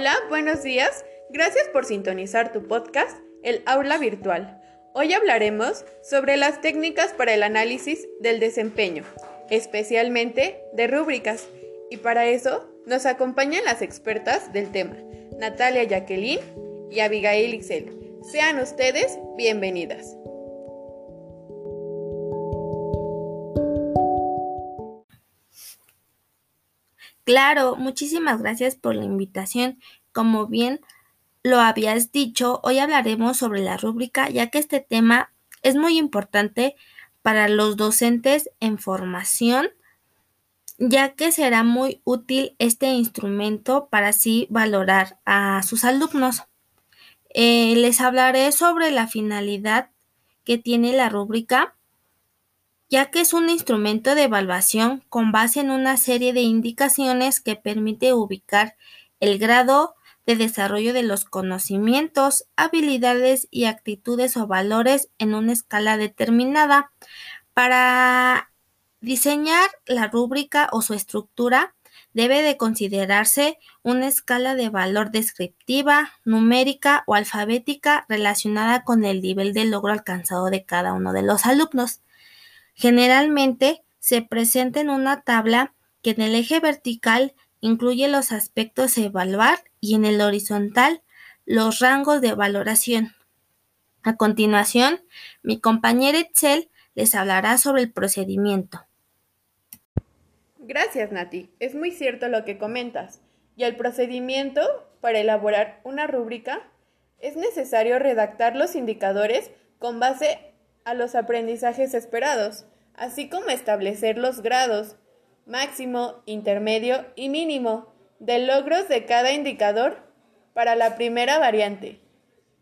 Hola, buenos días. Gracias por sintonizar tu podcast, El Aula Virtual. Hoy hablaremos sobre las técnicas para el análisis del desempeño, especialmente de rúbricas. Y para eso nos acompañan las expertas del tema, Natalia Jacqueline y Abigail Ixel. Sean ustedes bienvenidas. Claro, muchísimas gracias por la invitación. Como bien lo habías dicho, hoy hablaremos sobre la rúbrica, ya que este tema es muy importante para los docentes en formación, ya que será muy útil este instrumento para así valorar a sus alumnos. Eh, les hablaré sobre la finalidad que tiene la rúbrica ya que es un instrumento de evaluación con base en una serie de indicaciones que permite ubicar el grado de desarrollo de los conocimientos, habilidades y actitudes o valores en una escala determinada. Para diseñar la rúbrica o su estructura, debe de considerarse una escala de valor descriptiva, numérica o alfabética relacionada con el nivel de logro alcanzado de cada uno de los alumnos. Generalmente se presenta en una tabla que en el eje vertical incluye los aspectos a evaluar y en el horizontal los rangos de valoración. A continuación, mi compañera Excel les hablará sobre el procedimiento. Gracias, Nati. Es muy cierto lo que comentas. Y el procedimiento para elaborar una rúbrica es necesario redactar los indicadores con base a los aprendizajes esperados, así como establecer los grados máximo, intermedio y mínimo de logros de cada indicador para la primera variante.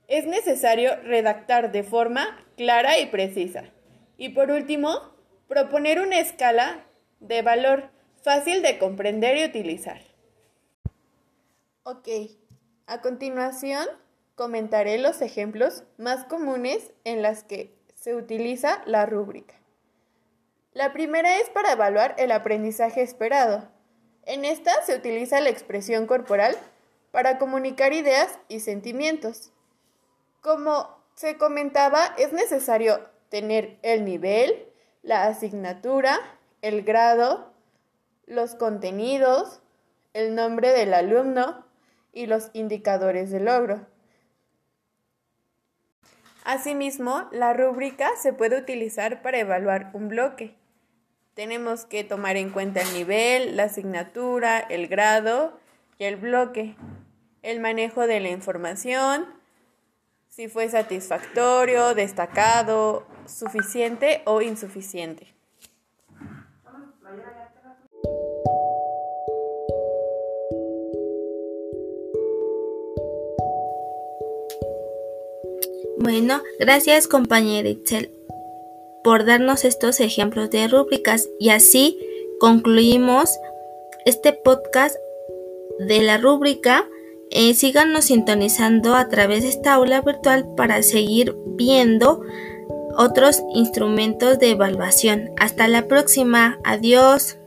Es necesario redactar de forma clara y precisa. Y por último, proponer una escala de valor fácil de comprender y utilizar. Ok, a continuación comentaré los ejemplos más comunes en las que se utiliza la rúbrica. La primera es para evaluar el aprendizaje esperado. En esta se utiliza la expresión corporal para comunicar ideas y sentimientos. Como se comentaba, es necesario tener el nivel, la asignatura, el grado, los contenidos, el nombre del alumno y los indicadores de logro. Asimismo, la rúbrica se puede utilizar para evaluar un bloque. Tenemos que tomar en cuenta el nivel, la asignatura, el grado y el bloque, el manejo de la información, si fue satisfactorio, destacado, suficiente o insuficiente. Bueno, gracias compañera Itzel por darnos estos ejemplos de rúbricas y así concluimos este podcast de la rúbrica. Eh, síganos sintonizando a través de esta aula virtual para seguir viendo otros instrumentos de evaluación. Hasta la próxima. Adiós.